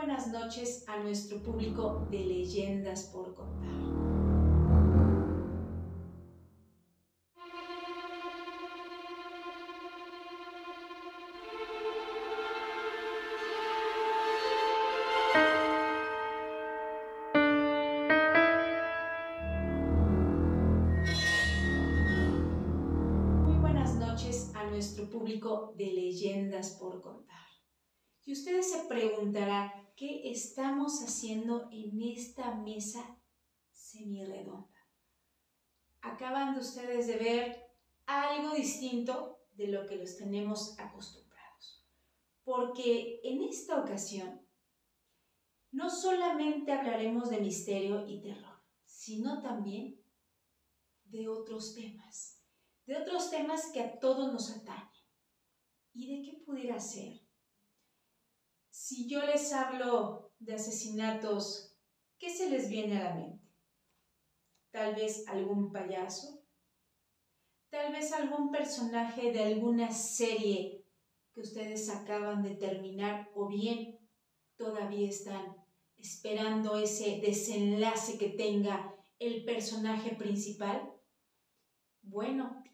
buenas noches a nuestro público de leyendas por contar. Haciendo en esta mesa semi-redonda? Acaban de ustedes de ver algo distinto de lo que los tenemos acostumbrados. Porque en esta ocasión no solamente hablaremos de misterio y terror, sino también de otros temas, de otros temas que a todos nos atañen. ¿Y de qué pudiera ser? Si yo les hablo de asesinatos, ¿qué se les viene a la mente? Tal vez algún payaso, tal vez algún personaje de alguna serie que ustedes acaban de terminar o bien todavía están esperando ese desenlace que tenga el personaje principal. Bueno,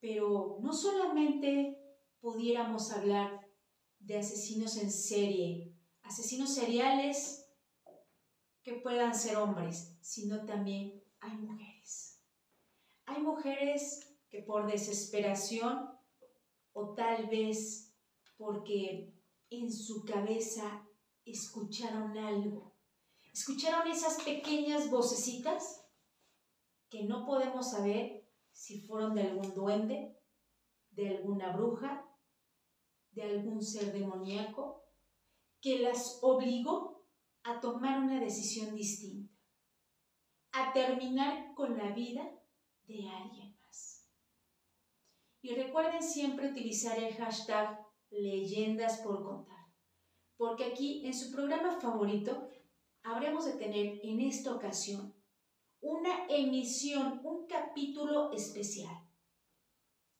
pero no solamente pudiéramos hablar de asesinos en serie, asesinos seriales que puedan ser hombres, sino también hay mujeres. Hay mujeres que por desesperación o tal vez porque en su cabeza escucharon algo, escucharon esas pequeñas vocecitas que no podemos saber si fueron de algún duende, de alguna bruja de algún ser demoníaco que las obligó a tomar una decisión distinta, a terminar con la vida de alguien más. Y recuerden siempre utilizar el hashtag leyendas por contar, porque aquí en su programa favorito habremos de tener en esta ocasión una emisión, un capítulo especial,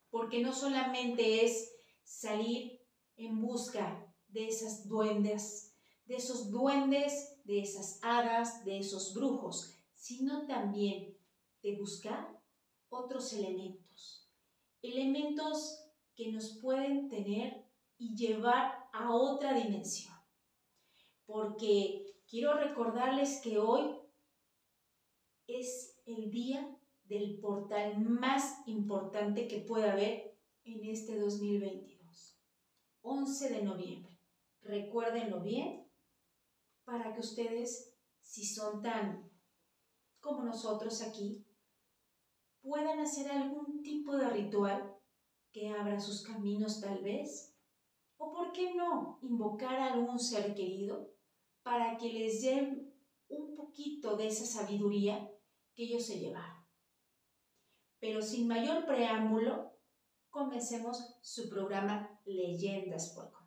porque no solamente es salir en busca de esas duendes, de esos duendes, de esas hadas, de esos brujos, sino también de buscar otros elementos, elementos que nos pueden tener y llevar a otra dimensión. Porque quiero recordarles que hoy es el día del portal más importante que pueda haber en este 2022. 11 de noviembre. Recuérdenlo bien para que ustedes, si son tan como nosotros aquí, puedan hacer algún tipo de ritual que abra sus caminos tal vez. O por qué no invocar a algún ser querido para que les den un poquito de esa sabiduría que ellos se llevaron. Pero sin mayor preámbulo, comencemos su programa Leyendas por.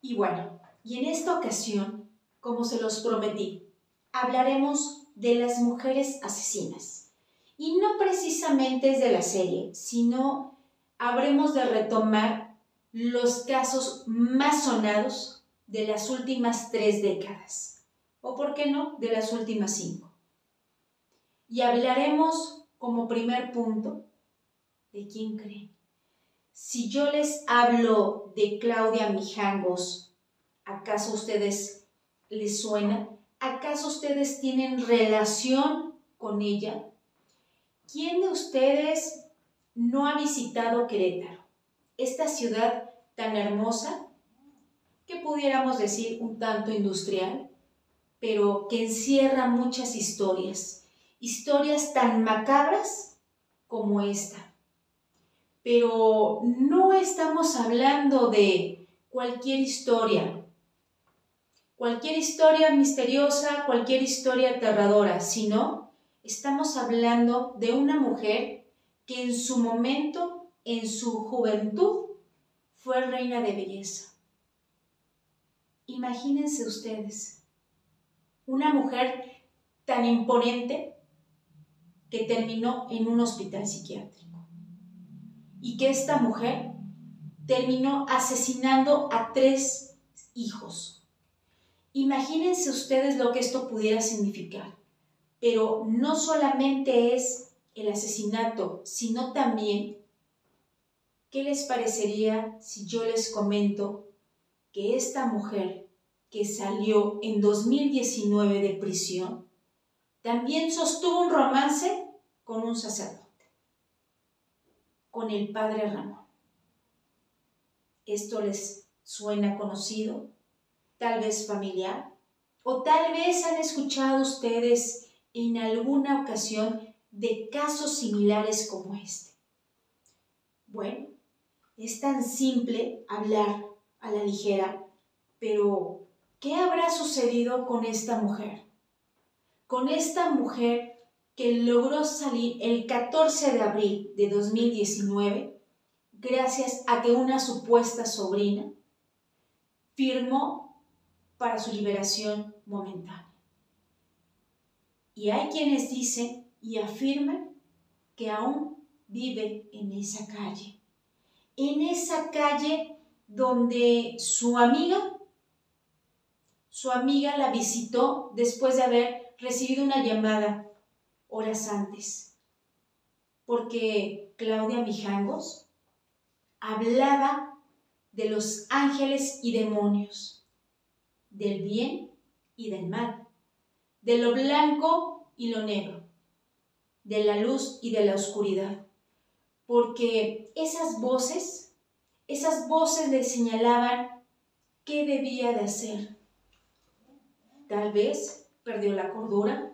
Y bueno, y en esta ocasión, como se los prometí, hablaremos de las mujeres asesinas. Y no precisamente es de la serie, sino habremos de retomar los casos más sonados de las últimas tres décadas, o por qué no, de las últimas cinco. Y hablaremos como primer punto ¿De quién creen? Si yo les hablo de Claudia Mijangos, ¿acaso ustedes les suena? ¿Acaso ustedes tienen relación con ella? ¿Quién de ustedes no ha visitado Querétaro? Esta ciudad tan hermosa, que pudiéramos decir un tanto industrial, pero que encierra muchas historias, historias tan macabras como esta pero no estamos hablando de cualquier historia, cualquier historia misteriosa, cualquier historia aterradora, sino estamos hablando de una mujer que en su momento, en su juventud, fue reina de belleza. Imagínense ustedes, una mujer tan imponente que terminó en un hospital psiquiátrico y que esta mujer terminó asesinando a tres hijos. Imagínense ustedes lo que esto pudiera significar. Pero no solamente es el asesinato, sino también, ¿qué les parecería si yo les comento que esta mujer que salió en 2019 de prisión, también sostuvo un romance con un sacerdote, con el padre Ramón. ¿Esto les suena conocido? Tal vez familiar. O tal vez han escuchado ustedes en alguna ocasión de casos similares como este. Bueno, es tan simple hablar a la ligera, pero ¿qué habrá sucedido con esta mujer? Con esta mujer que logró salir el 14 de abril de 2019 gracias a que una supuesta sobrina firmó para su liberación momentánea. Y hay quienes dicen y afirman que aún vive en esa calle. En esa calle donde su amiga, su amiga la visitó después de haber recibido una llamada horas antes, porque Claudia Mijangos hablaba de los ángeles y demonios, del bien y del mal, de lo blanco y lo negro, de la luz y de la oscuridad, porque esas voces esas voces le señalaban qué debía de hacer. Tal vez perdió la cordura,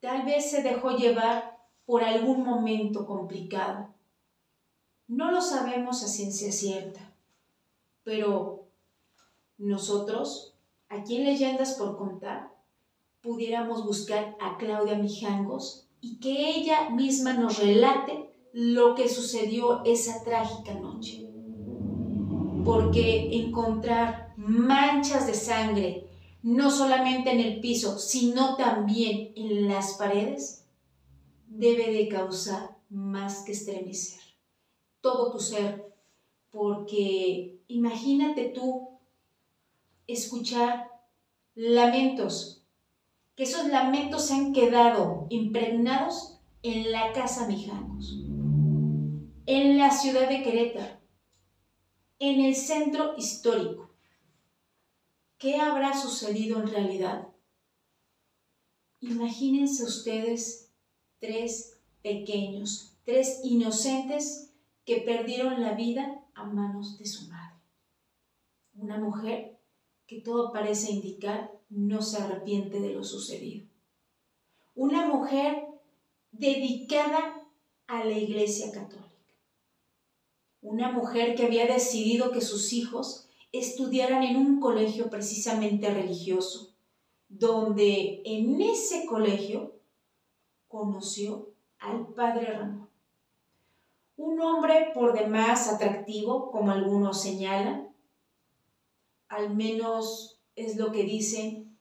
tal vez se dejó llevar por algún momento complicado. No lo sabemos a ciencia cierta, pero nosotros, aquí en Leyendas por Contar, pudiéramos buscar a Claudia Mijangos y que ella misma nos relate lo que sucedió esa trágica noche porque encontrar manchas de sangre, no solamente en el piso, sino también en las paredes, debe de causar más que estremecer todo tu ser, porque imagínate tú escuchar lamentos, que esos lamentos se han quedado impregnados en la casa Mijangos, en la ciudad de Querétaro, en el centro histórico. ¿Qué habrá sucedido en realidad? Imagínense ustedes tres pequeños, tres inocentes que perdieron la vida a manos de su madre. Una mujer que todo parece indicar no se arrepiente de lo sucedido. Una mujer dedicada a la Iglesia Católica una mujer que había decidido que sus hijos estudiaran en un colegio precisamente religioso, donde en ese colegio conoció al padre Ramón. Un hombre por demás atractivo, como algunos señalan, al menos es lo que dicen,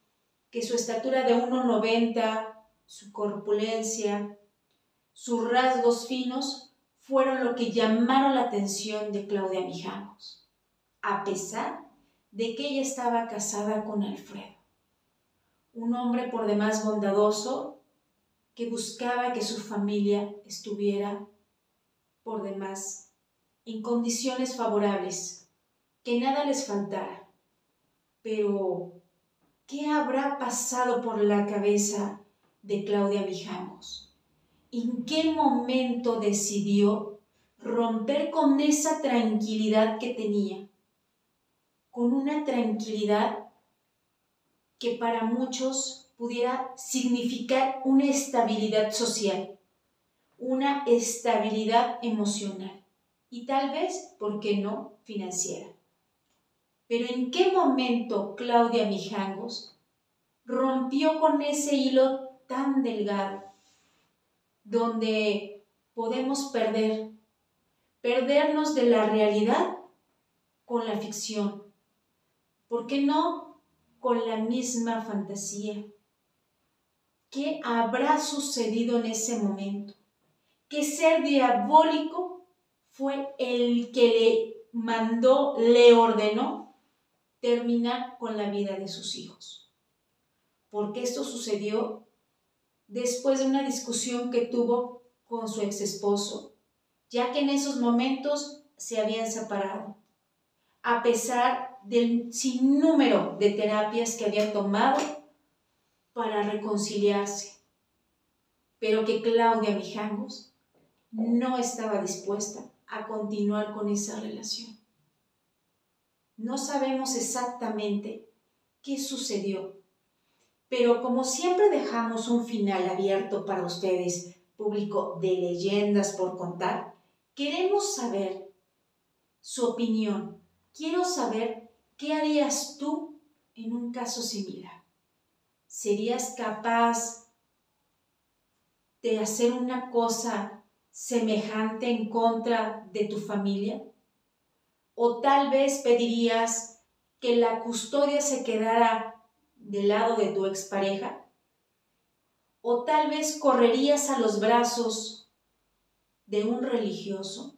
que su estatura de 1,90, su corpulencia, sus rasgos finos fueron lo que llamaron la atención de Claudia Mijangos, a pesar de que ella estaba casada con Alfredo, un hombre por demás bondadoso que buscaba que su familia estuviera por demás en condiciones favorables, que nada les faltara. Pero, ¿qué habrá pasado por la cabeza de Claudia Mijangos? en qué momento decidió romper con esa tranquilidad que tenía, con una tranquilidad que para muchos pudiera significar una estabilidad social, una estabilidad emocional y tal vez, ¿por qué no?, financiera. Pero ¿en qué momento Claudia Mijangos rompió con ese hilo tan delgado donde podemos perder, perdernos de la realidad con la ficción. ¿Por qué no con la misma fantasía? ¿Qué habrá sucedido en ese momento? ¿Qué ser diabólico fue el que le mandó, le ordenó terminar con la vida de sus hijos. Porque esto sucedió después de una discusión que tuvo con su ex esposo, ya que en esos momentos se habían separado, a pesar del sinnúmero de terapias que había tomado para reconciliarse, pero que Claudia Mijangos no estaba dispuesta a continuar con esa relación. No sabemos exactamente qué sucedió, pero como siempre dejamos un final abierto para ustedes, público de leyendas por contar, queremos saber su opinión. Quiero saber qué harías tú en un caso similar. ¿Serías capaz de hacer una cosa semejante en contra de tu familia? ¿O tal vez pedirías que la custodia se quedara del lado de tu expareja? ¿O tal vez correrías a los brazos de un religioso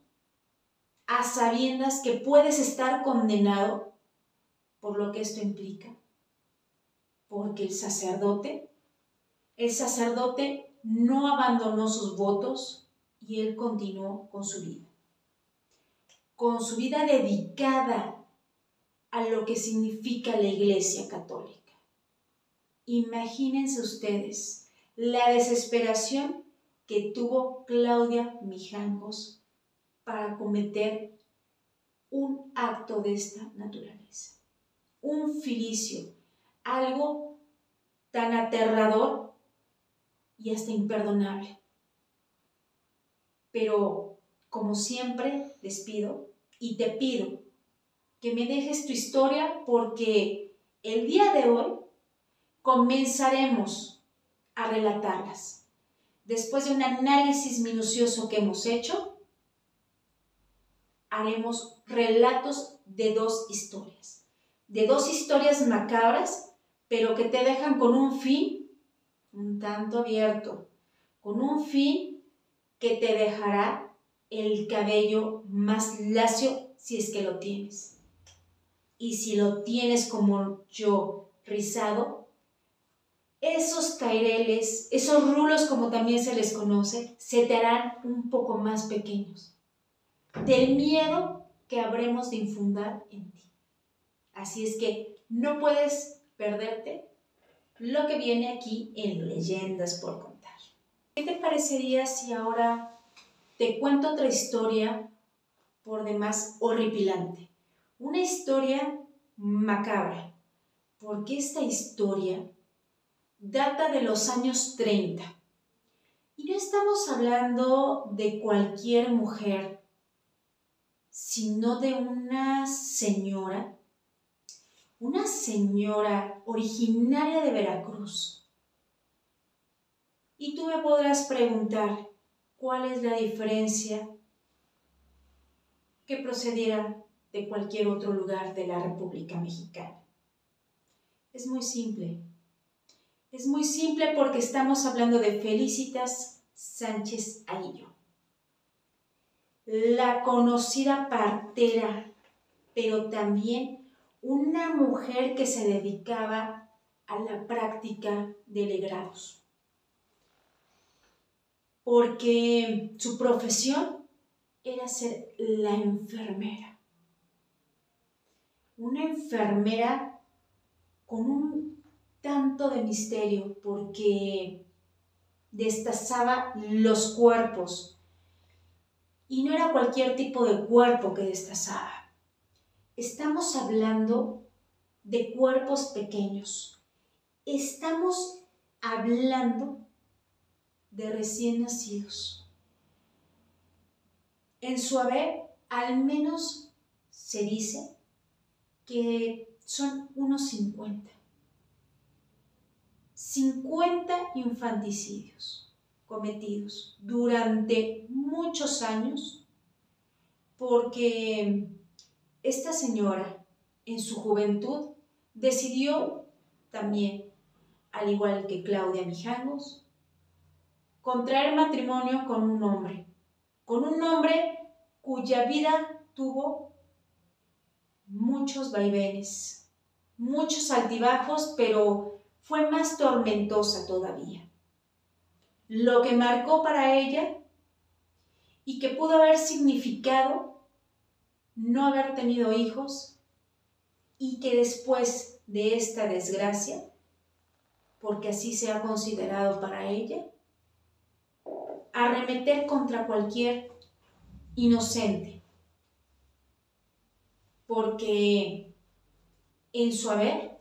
a sabiendas que puedes estar condenado por lo que esto implica? Porque el sacerdote, el sacerdote no abandonó sus votos y él continuó con su vida. Con su vida dedicada a lo que significa la Iglesia Católica. Imagínense ustedes la desesperación que tuvo Claudia Mijangos para cometer un acto de esta naturaleza. Un filicio, algo tan aterrador y hasta imperdonable. Pero, como siempre, despido y te pido que me dejes tu historia porque el día de hoy comenzaremos a relatarlas. Después de un análisis minucioso que hemos hecho, haremos relatos de dos historias, de dos historias macabras, pero que te dejan con un fin un tanto abierto, con un fin que te dejará el cabello más lacio si es que lo tienes. Y si lo tienes como yo, rizado, esos caireles, esos rulos como también se les conoce, se te harán un poco más pequeños del miedo que habremos de infundar en ti. Así es que no puedes perderte lo que viene aquí en Leyendas por contar. ¿Qué te parecería si ahora te cuento otra historia por demás horripilante? Una historia macabra, porque esta historia data de los años 30. Y no estamos hablando de cualquier mujer, sino de una señora, una señora originaria de Veracruz. Y tú me podrás preguntar, ¿cuál es la diferencia que procediera de cualquier otro lugar de la República Mexicana? Es muy simple es muy simple porque estamos hablando de Felicitas Sánchez Aillo, la conocida partera, pero también una mujer que se dedicaba a la práctica de legrados, porque su profesión era ser la enfermera, una enfermera con un tanto de misterio porque destazaba los cuerpos. Y no era cualquier tipo de cuerpo que destazaba. Estamos hablando de cuerpos pequeños. Estamos hablando de recién nacidos. En su haber, al menos se dice que son unos 50. 50 infanticidios cometidos durante muchos años porque esta señora en su juventud decidió también, al igual que Claudia Mijangos, contraer matrimonio con un hombre, con un hombre cuya vida tuvo muchos vaivenes, muchos altibajos, pero fue más tormentosa todavía. Lo que marcó para ella y que pudo haber significado no haber tenido hijos y que después de esta desgracia, porque así se ha considerado para ella, arremeter contra cualquier inocente, porque en su haber,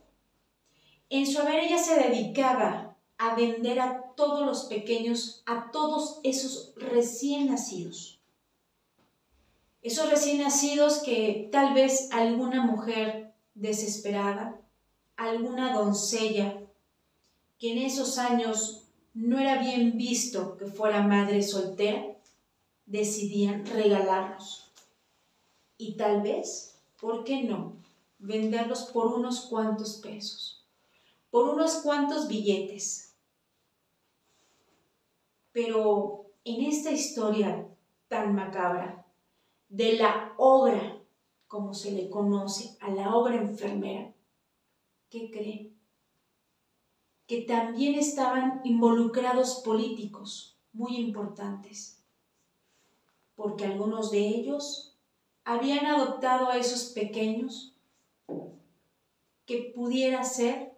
en su haber ella se dedicaba a vender a todos los pequeños, a todos esos recién nacidos. Esos recién nacidos que tal vez alguna mujer desesperada, alguna doncella que en esos años no era bien visto que fuera madre soltera, decidían regalarlos. Y tal vez, ¿por qué no? Venderlos por unos cuantos pesos, por unos cuantos billetes. Pero en esta historia tan macabra de la obra, como se le conoce, a la obra enfermera, ¿qué creen? Que también estaban involucrados políticos muy importantes porque algunos de ellos habían adoptado a esos pequeños que pudiera ser,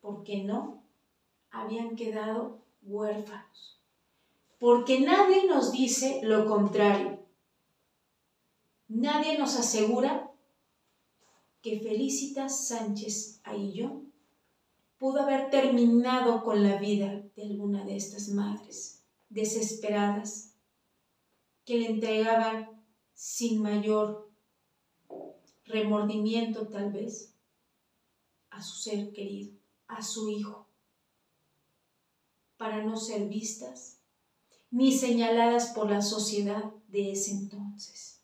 porque no, habían quedado huérfanos. Porque nadie nos dice lo contrario. Nadie nos asegura que Felicitas Sánchez Aillón pudo haber terminado con la vida de alguna de estas madres desesperadas que le entregaban sin mayor remordimiento tal vez a su ser querido, a su hijo, para no ser vistas ni señaladas por la sociedad de ese entonces.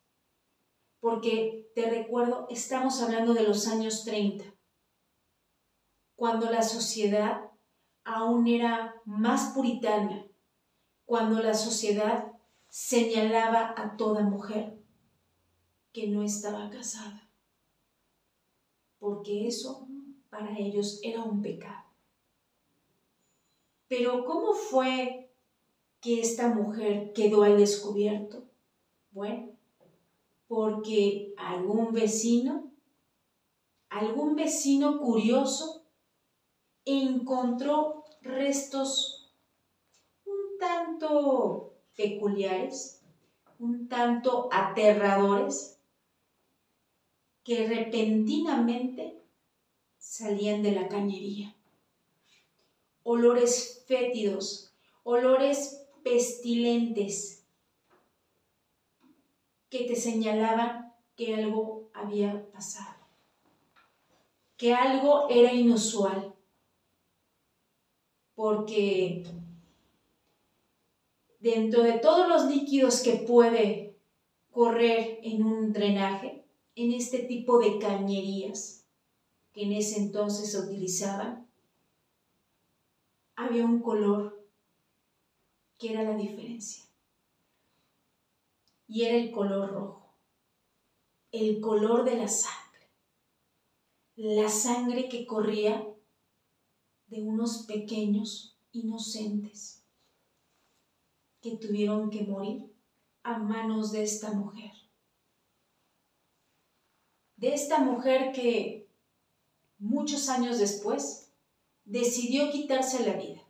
Porque, te recuerdo, estamos hablando de los años 30, cuando la sociedad aún era más puritana, cuando la sociedad señalaba a toda mujer que no estaba casada, porque eso para ellos era un pecado. Pero ¿cómo fue que esta mujer quedó al descubierto? Bueno, porque algún vecino, algún vecino curioso, encontró restos un tanto peculiares, un tanto aterradores, que repentinamente salían de la cañería. Olores fétidos, olores pestilentes que te señalaban que algo había pasado, que algo era inusual, porque dentro de todos los líquidos que puede correr en un drenaje, en este tipo de cañerías que en ese entonces se utilizaban, había un color que era la diferencia. Y era el color rojo, el color de la sangre, la sangre que corría de unos pequeños inocentes que tuvieron que morir a manos de esta mujer. De esta mujer que muchos años después decidió quitarse la vida,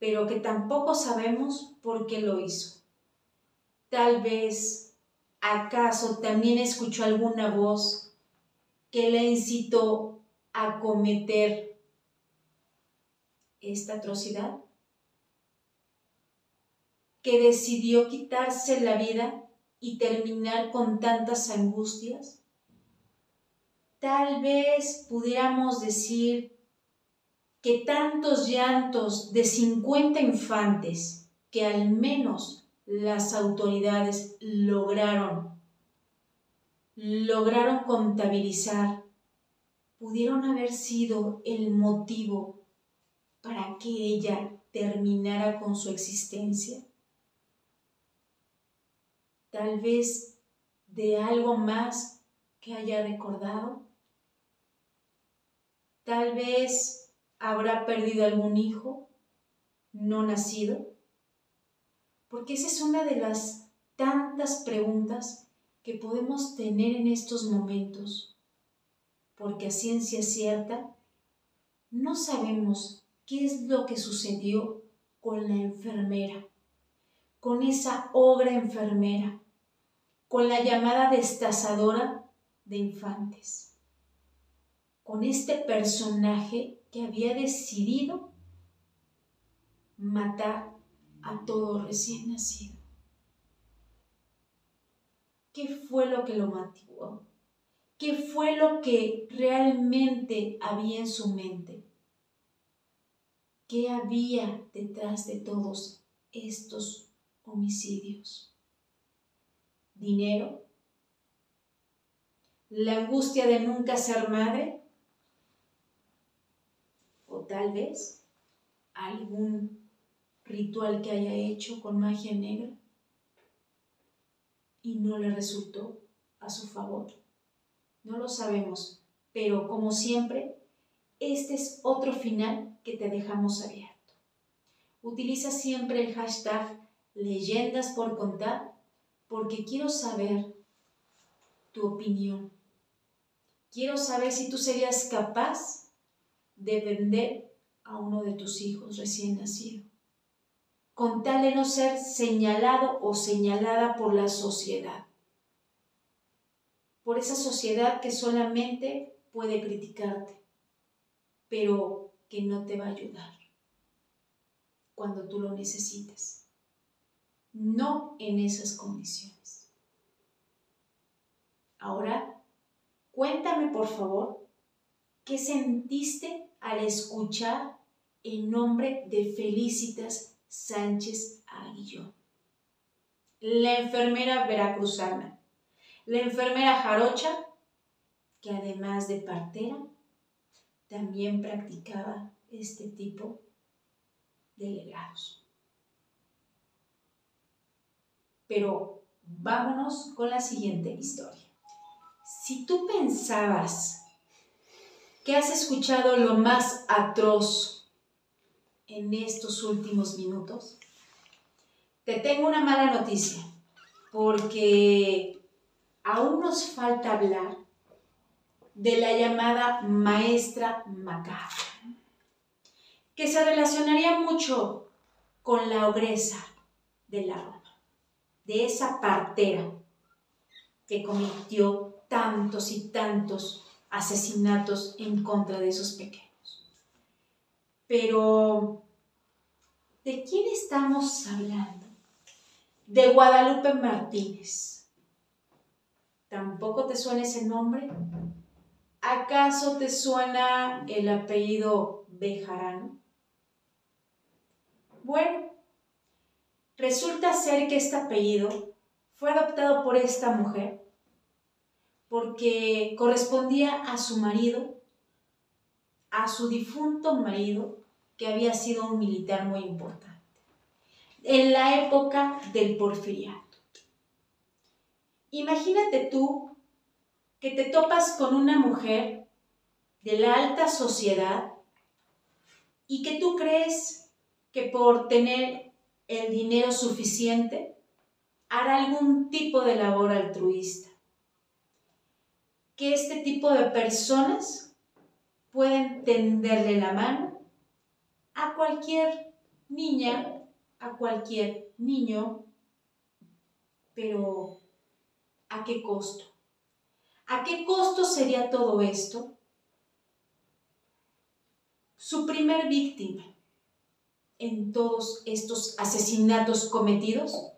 pero que tampoco sabemos por qué lo hizo. Tal vez, acaso también escuchó alguna voz que le incitó a cometer esta atrocidad que decidió quitarse la vida y terminar con tantas angustias? Tal vez pudiéramos decir que tantos llantos de 50 infantes que al menos las autoridades lograron lograron contabilizar pudieron haber sido el motivo para que ella terminara con su existencia tal vez de algo más que haya recordado. Tal vez habrá perdido algún hijo no nacido. Porque esa es una de las tantas preguntas que podemos tener en estos momentos. Porque a ciencia cierta no sabemos qué es lo que sucedió con la enfermera, con esa obra enfermera, con la llamada destazadora de infantes, con este personaje que había decidido matar a todo recién nacido. ¿Qué fue lo que lo mató? ¿Qué fue lo que realmente había en su mente? ¿Qué había detrás de todos estos homicidios? ¿Dinero? ¿La angustia de nunca ser madre? ¿O tal vez algún ritual que haya hecho con magia negra y no le resultó a su favor? No lo sabemos, pero como siempre, este es otro final que te dejamos abierto. Utiliza siempre el hashtag leyendas por contar porque quiero saber tu opinión. Quiero saber si tú serías capaz de vender a uno de tus hijos recién nacido, con tal de no ser señalado o señalada por la sociedad, por esa sociedad que solamente puede criticarte pero que no te va a ayudar cuando tú lo necesites. No en esas condiciones. Ahora, cuéntame por favor, ¿qué sentiste al escuchar el nombre de Felicitas Sánchez Aguillón? La enfermera veracruzana, la enfermera jarocha, que además de partera, también practicaba este tipo de legados. Pero vámonos con la siguiente historia. Si tú pensabas que has escuchado lo más atroz en estos últimos minutos, te tengo una mala noticia, porque aún nos falta hablar de la llamada maestra macabra, que se relacionaría mucho con la ogresa de la Roma, de esa partera que cometió tantos y tantos asesinatos en contra de esos pequeños. Pero, ¿de quién estamos hablando? De Guadalupe Martínez. ¿Tampoco te suena ese nombre? ¿Acaso te suena el apellido Bejarano? Bueno, resulta ser que este apellido fue adoptado por esta mujer porque correspondía a su marido, a su difunto marido, que había sido un militar muy importante, en la época del porfiriato. Imagínate tú que te topas con una mujer de la alta sociedad y que tú crees que por tener el dinero suficiente hará algún tipo de labor altruista. Que este tipo de personas pueden tenderle la mano a cualquier niña, a cualquier niño, pero ¿a qué costo? ¿A qué costo sería todo esto? Su primer víctima en todos estos asesinatos cometidos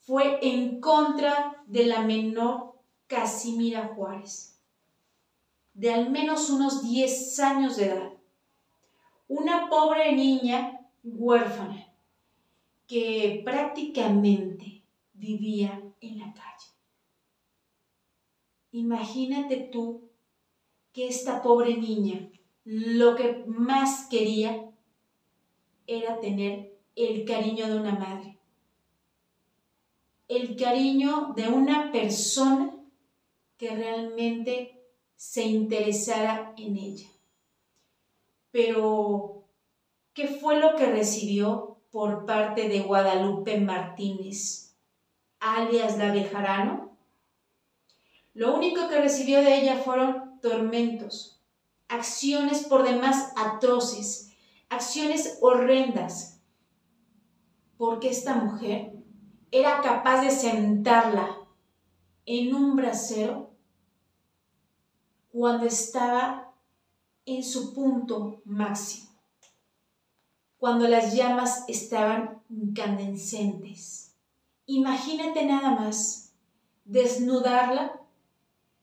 fue en contra de la menor Casimira Juárez, de al menos unos 10 años de edad. Una pobre niña huérfana que prácticamente vivía en la calle. Imagínate tú que esta pobre niña lo que más quería era tener el cariño de una madre, el cariño de una persona que realmente se interesara en ella. Pero, ¿qué fue lo que recibió por parte de Guadalupe Martínez, alias la Bejarano? Lo único que recibió de ella fueron tormentos, acciones por demás atroces, acciones horrendas, porque esta mujer era capaz de sentarla en un brasero cuando estaba en su punto máximo, cuando las llamas estaban incandescentes. Imagínate nada más desnudarla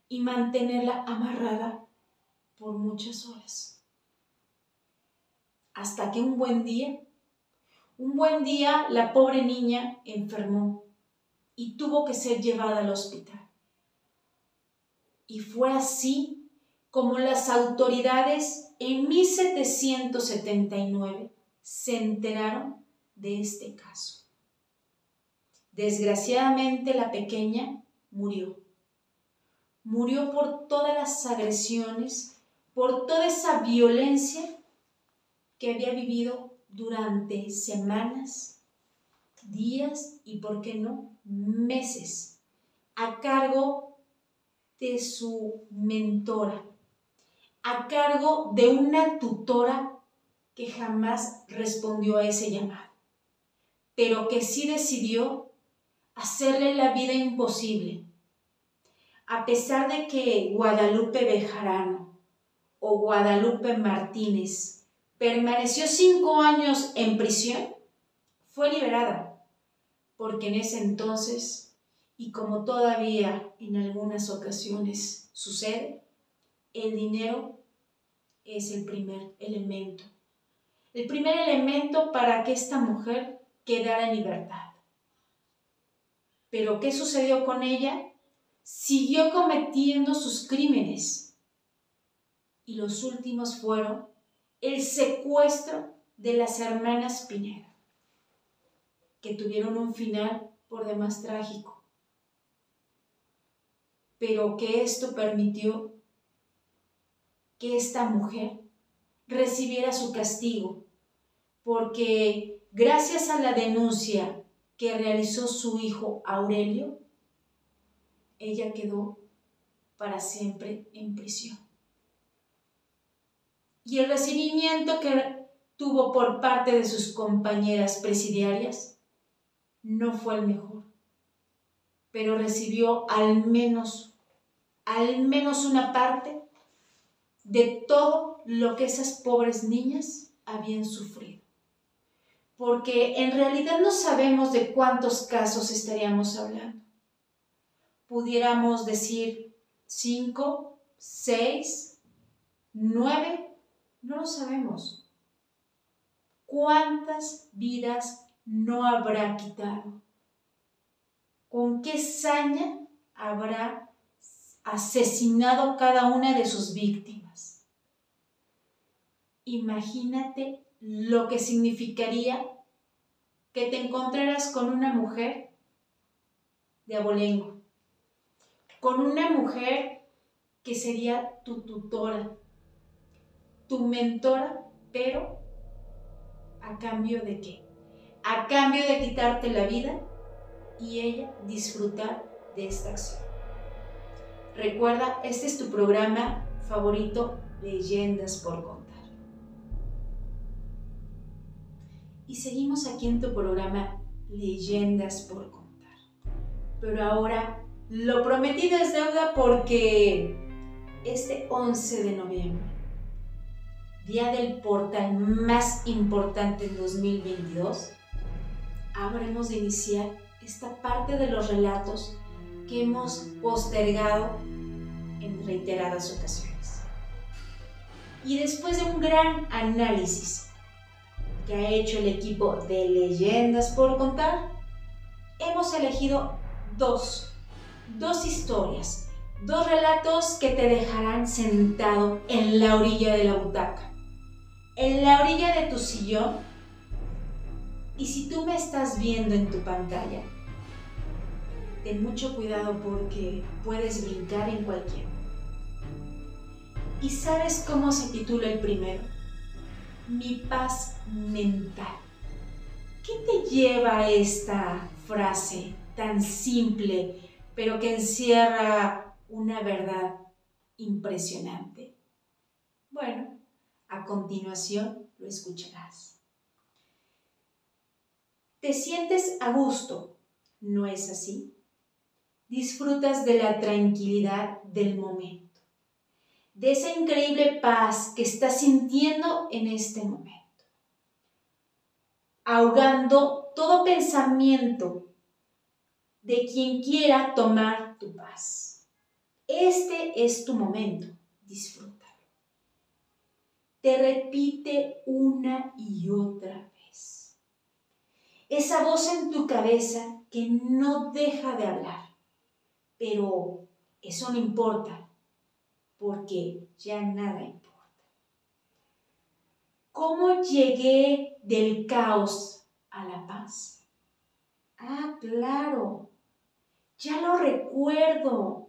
y mantenerla amarrada por muchas horas. Hasta que un buen día, un buen día la pobre niña enfermó y tuvo que ser llevada al hospital. Y fue así como las autoridades en 1779 se enteraron de este caso. Desgraciadamente la pequeña murió. Murió por todas las agresiones, por toda esa violencia que había vivido durante semanas, días y, por qué no, meses a cargo de su mentora, a cargo de una tutora que jamás respondió a ese llamado, pero que sí decidió hacerle la vida imposible. A pesar de que Guadalupe Bejarano o Guadalupe Martínez permaneció cinco años en prisión, fue liberada porque en ese entonces, y como todavía en algunas ocasiones sucede, el dinero es el primer elemento. El primer elemento para que esta mujer quedara en libertad. Pero ¿qué sucedió con ella? Siguió cometiendo sus crímenes. Y los últimos fueron el secuestro de las hermanas Pineda que tuvieron un final por demás trágico, pero que esto permitió que esta mujer recibiera su castigo, porque gracias a la denuncia que realizó su hijo Aurelio, ella quedó para siempre en prisión. Y el recibimiento que tuvo por parte de sus compañeras presidiarias no fue el mejor, pero recibió al menos, al menos una parte de todo lo que esas pobres niñas habían sufrido. Porque en realidad no sabemos de cuántos casos estaríamos hablando. Pudiéramos decir cinco, seis, nueve, no lo sabemos. ¿Cuántas vidas no habrá quitado? ¿Con qué saña habrá asesinado cada una de sus víctimas? Imagínate lo que significaría que te encontraras con una mujer de abolengo, con una mujer que sería tu tutora, tu mentora, pero a cambio de qué? a cambio de quitarte la vida y ella disfrutar de esta acción. Recuerda, este es tu programa favorito, Leyendas por Contar. Y seguimos aquí en tu programa Leyendas por Contar. Pero ahora lo prometido es deuda porque este 11 de noviembre, día del portal más importante en 2022, habremos de iniciar esta parte de los relatos que hemos postergado en reiteradas ocasiones. Y después de un gran análisis ha hecho el equipo de Leyendas por Contar, hemos elegido dos, dos historias, dos relatos que te dejarán sentado en la orilla de la butaca, en la orilla de tu sillón y si tú me estás viendo en tu pantalla, ten mucho cuidado porque puedes brincar en cualquier. ¿Y sabes cómo se titula el primero? Mi paz mental. ¿Qué te lleva esta frase tan simple, pero que encierra una verdad impresionante? Bueno, a continuación lo escucharás. Te sientes a gusto, ¿no es así? Disfrutas de la tranquilidad del momento, de esa increíble paz que estás sintiendo en este momento, ahogando todo pensamiento de quien quiera tomar tu paz. Este es tu momento, disfrútalo. Te repite una y otra esa voz en tu cabeza que no deja de hablar. Pero eso no importa, porque ya nada importa. ¿Cómo llegué del caos a la paz? Ah, claro, ya lo recuerdo.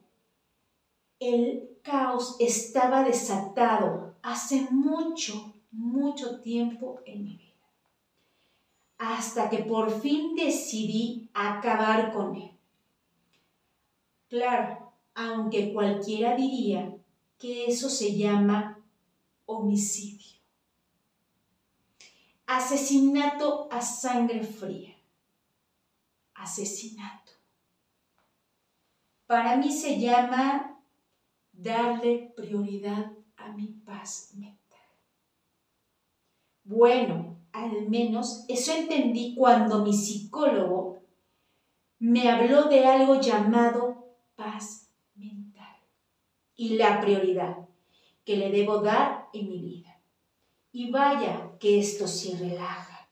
El caos estaba desatado hace mucho, mucho tiempo en mi vida hasta que por fin decidí acabar con él. Claro, aunque cualquiera diría que eso se llama homicidio. Asesinato a sangre fría. Asesinato. Para mí se llama darle prioridad a mi paz mental. Bueno, al menos eso entendí cuando mi psicólogo me habló de algo llamado paz y la prioridad que le debo dar en mi vida. Y vaya que esto sí relaja.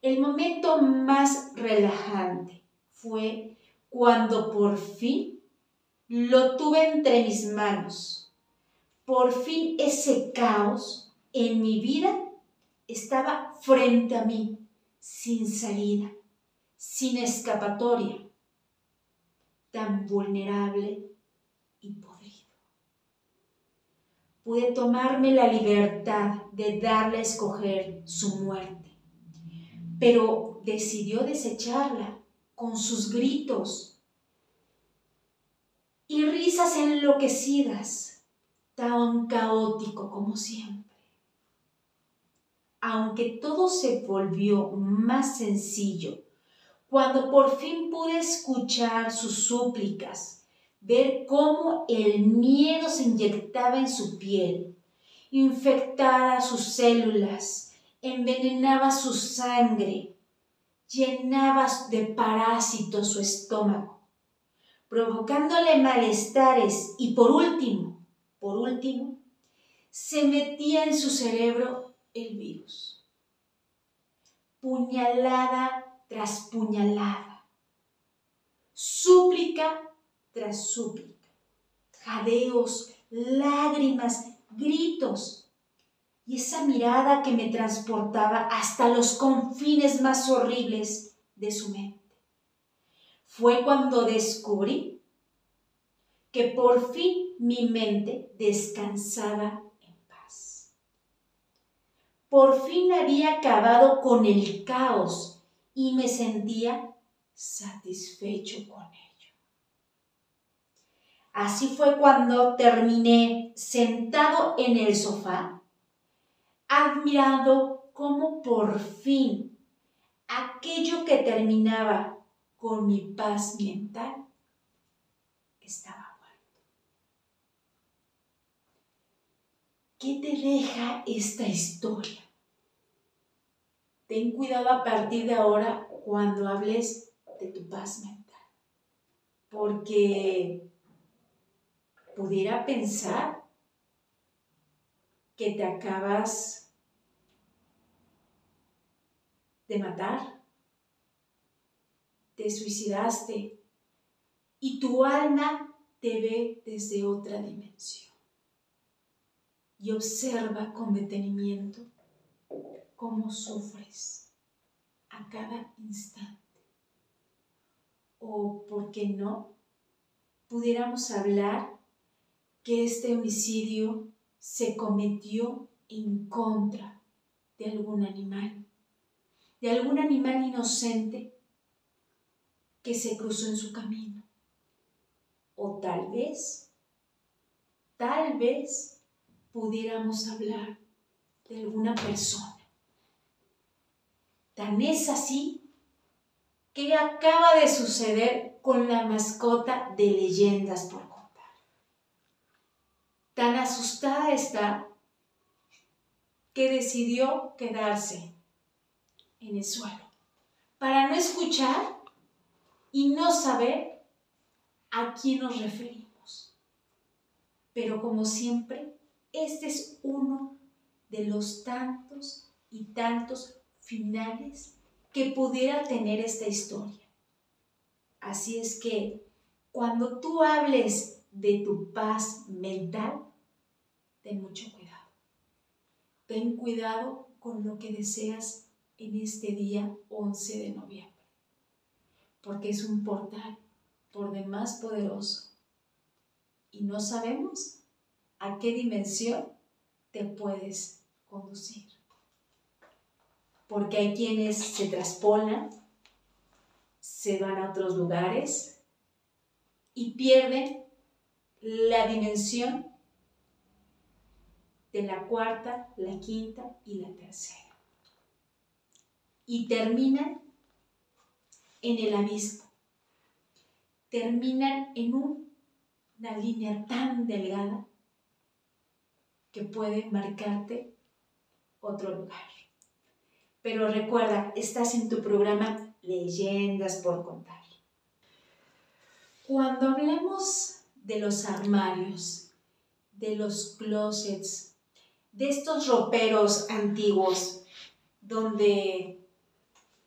El momento más relajante fue cuando por fin lo tuve entre mis manos. Por fin ese caos en mi vida estaba frente a mí, sin salida, sin escapatoria, tan vulnerable y podrido. Pude tomarme la libertad de darle a escoger su muerte, pero decidió desecharla con sus gritos y risas enloquecidas, tan caótico como siempre. Aunque todo se volvió más sencillo, cuando por fin pude escuchar sus súplicas, ver cómo el miedo se inyectaba en su piel, infectaba sus células, envenenaba su sangre, llenaba de parásitos su estómago, provocándole malestares y por último, por último, se metía en su cerebro el virus. Puñalada tras puñalada. Súplica tras súplica. Jadeos, lágrimas, gritos. Y esa mirada que me transportaba hasta los confines más horribles de su mente. Fue cuando descubrí que por fin mi mente descansaba por fin había acabado con el caos y me sentía satisfecho con ello. Así fue cuando terminé sentado en el sofá, admirando cómo por fin aquello que terminaba con mi paz mental estaba muerto. ¿Qué te deja esta historia? Ten cuidado a partir de ahora cuando hables de tu paz mental, porque pudiera pensar que te acabas de matar, te suicidaste y tu alma te ve desde otra dimensión y observa con detenimiento cómo sufres a cada instante. O, ¿por qué no? Pudiéramos hablar que este homicidio se cometió en contra de algún animal, de algún animal inocente que se cruzó en su camino. O tal vez, tal vez pudiéramos hablar de alguna persona. Tan es así que acaba de suceder con la mascota de leyendas por. Tan asustada está que decidió quedarse en el suelo para no escuchar y no saber a quién nos referimos. Pero como siempre, este es uno de los tantos y tantos finales que pudiera tener esta historia. Así es que cuando tú hables de tu paz mental, ten mucho cuidado. Ten cuidado con lo que deseas en este día 11 de noviembre, porque es un portal por demás poderoso y no sabemos a qué dimensión te puedes conducir. Porque hay quienes se traspolan, se van a otros lugares y pierden la dimensión de la cuarta, la quinta y la tercera. Y terminan en el abismo. Terminan en una línea tan delgada que puede marcarte otro lugar. Pero recuerda, estás en tu programa Leyendas por contar. Cuando hablemos de los armarios, de los closets, de estos roperos antiguos donde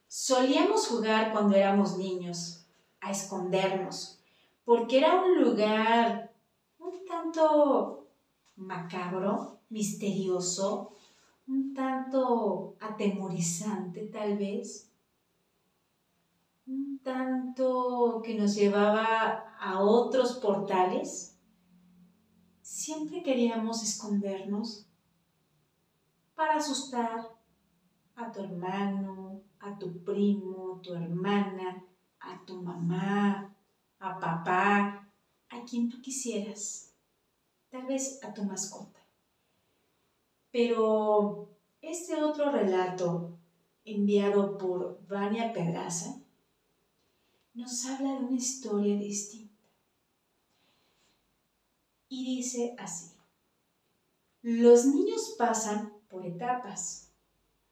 solíamos jugar cuando éramos niños, a escondernos, porque era un lugar un tanto macabro, misterioso, un tanto atemorizante tal vez, un tanto que nos llevaba a otros portales. Siempre queríamos escondernos para asustar a tu hermano, a tu primo, tu hermana, a tu mamá, a papá, a quien tú quisieras, tal vez a tu mascota. Pero este otro relato enviado por Vania Pedraza nos habla de una historia distinta. Y dice así, los niños pasan por etapas,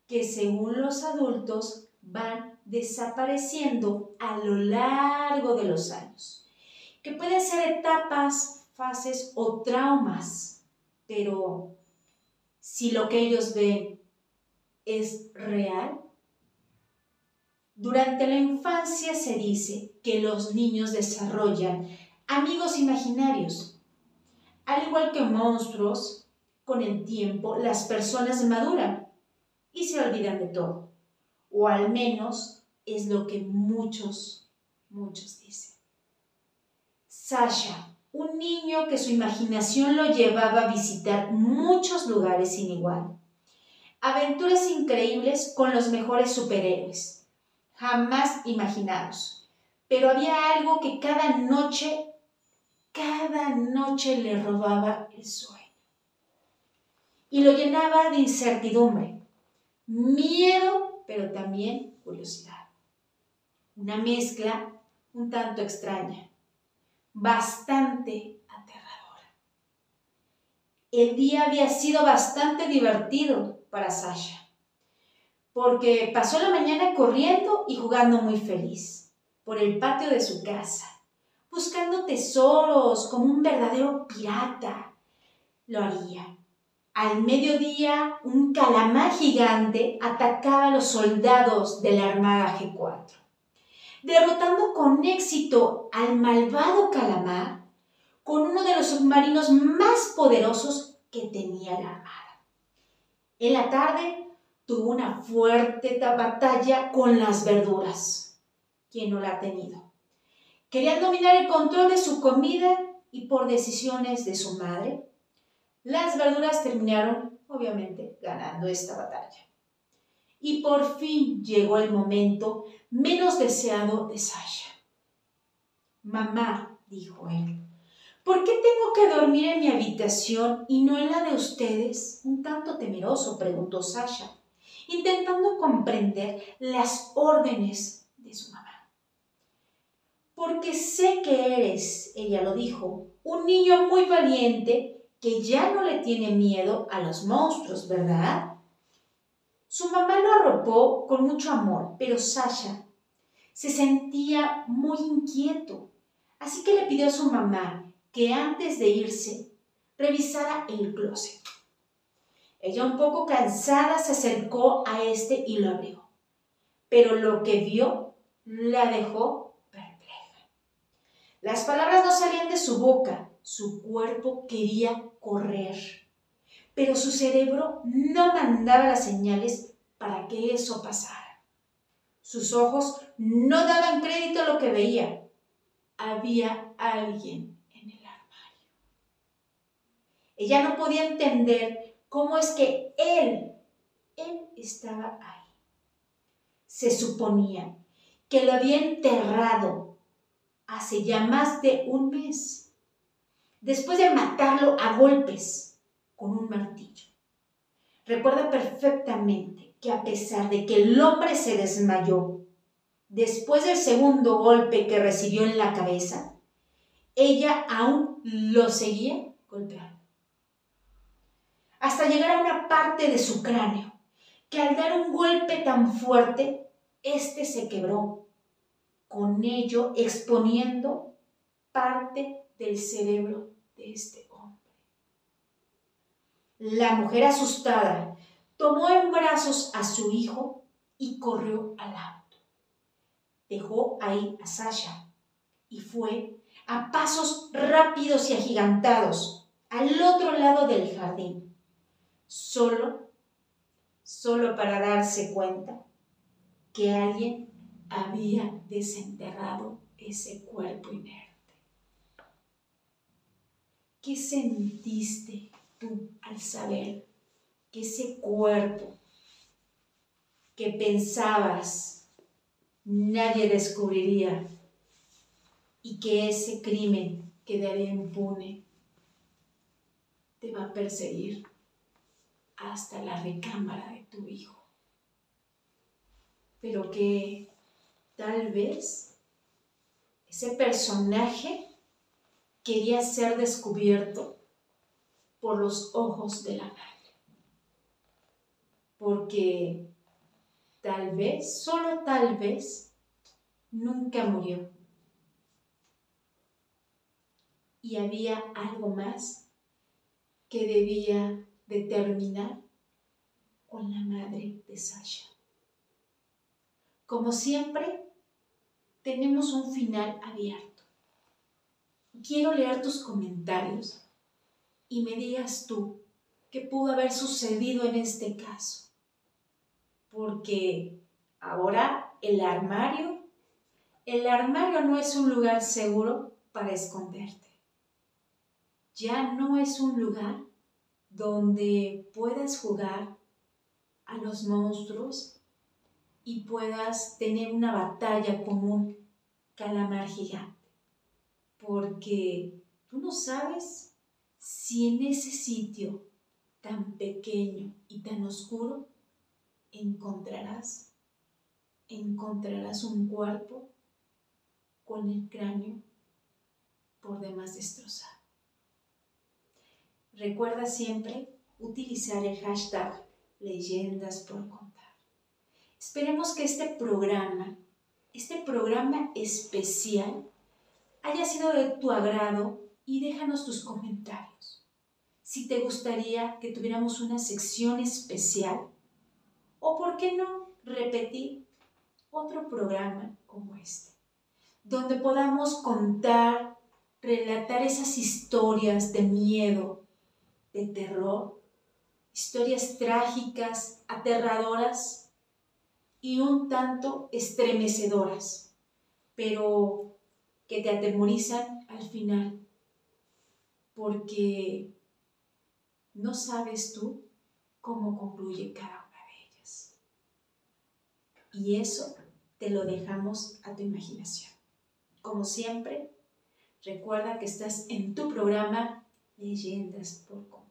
que según los adultos van desapareciendo a lo largo de los años, que pueden ser etapas, fases o traumas, pero si lo que ellos ven es real, durante la infancia se dice que los niños desarrollan amigos imaginarios, al igual que monstruos con el tiempo las personas maduran y se olvidan de todo. O al menos es lo que muchos, muchos dicen. Sasha, un niño que su imaginación lo llevaba a visitar muchos lugares sin igual. Aventuras increíbles con los mejores superhéroes, jamás imaginados. Pero había algo que cada noche, cada noche le robaba el sueño y lo llenaba de incertidumbre, miedo, pero también curiosidad. Una mezcla un tanto extraña, bastante aterradora. El día había sido bastante divertido para Sasha, porque pasó la mañana corriendo y jugando muy feliz por el patio de su casa, buscando tesoros como un verdadero pirata. Lo haría al mediodía, un calamar gigante atacaba a los soldados de la Armada G4. Derrotando con éxito al malvado calamar con uno de los submarinos más poderosos que tenía la Armada. En la tarde tuvo una fuerte batalla con las verduras. ¿Quién no la ha tenido? Quería dominar el control de su comida y por decisiones de su madre Las verduras terminaron, obviamente, ganando esta batalla. Y por fin llegó el momento menos deseado de Sasha. Mamá, dijo él, ¿por qué tengo que dormir en mi habitación y no en la de ustedes? Un tanto temeroso, preguntó Sasha, intentando comprender las órdenes de su mamá. Porque sé que eres, ella lo dijo, un niño muy valiente que ya no le tiene miedo a los monstruos, ¿verdad? Su mamá lo arropó con mucho amor, pero Sasha se sentía muy inquieto, así que le pidió a su mamá que antes de irse revisara el closet. Ella un poco cansada se acercó a este y lo abrió, pero lo que vio la dejó perpleja. Las palabras no salían de su boca, su cuerpo quería correr, pero su cerebro no mandaba las señales para que eso pasara. Sus ojos no daban crédito a lo que veía. Había alguien en el armario. Ella no podía entender cómo es que él, él estaba ahí. Se suponía que lo había enterrado hace ya más de un mes después de matarlo a golpes con un martillo. Recuerda perfectamente que a pesar de que el hombre se desmayó después del segundo golpe que recibió en la cabeza, ella aún lo seguía golpeando. Hasta llegar a una parte de su cráneo, que al dar un golpe tan fuerte, éste se quebró, con ello exponiendo parte del cerebro de este hombre. La mujer asustada tomó en brazos a su hijo y corrió al auto. Dejó ahí a Sasha y fue a pasos rápidos y agigantados al otro lado del jardín, solo, solo para darse cuenta que alguien había desenterrado ese cuerpo inerte. ¿Qué sentiste tú al saber que ese cuerpo que pensabas nadie descubriría y que ese crimen quedaría impune te va a perseguir hasta la recámara de tu hijo? Pero que tal vez ese personaje quería ser descubierto por los ojos de la madre. Porque tal vez, solo tal vez, nunca murió. Y había algo más que debía determinar con la madre de Sasha. Como siempre, tenemos un final abierto quiero leer tus comentarios y me digas tú qué pudo haber sucedido en este caso. Porque ahora el armario, el armario no es un lugar seguro para esconderte. Ya no es un lugar donde puedas jugar a los monstruos y puedas tener una batalla con un calamar gigante porque tú no sabes si en ese sitio tan pequeño y tan oscuro encontrarás, encontrarás un cuerpo con el cráneo por demás destrozado. Recuerda siempre utilizar el hashtag leyendas por contar. Esperemos que este programa, este programa especial, haya sido de tu agrado y déjanos tus comentarios. Si te gustaría que tuviéramos una sección especial o, por qué no, repetir otro programa como este, donde podamos contar, relatar esas historias de miedo, de terror, historias trágicas, aterradoras y un tanto estremecedoras, pero que te atemorizan al final, porque no sabes tú cómo concluye cada una de ellas. Y eso te lo dejamos a tu imaginación. Como siempre, recuerda que estás en tu programa Leyendas por.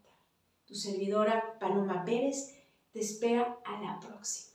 Tu servidora Paloma Pérez te espera a la próxima.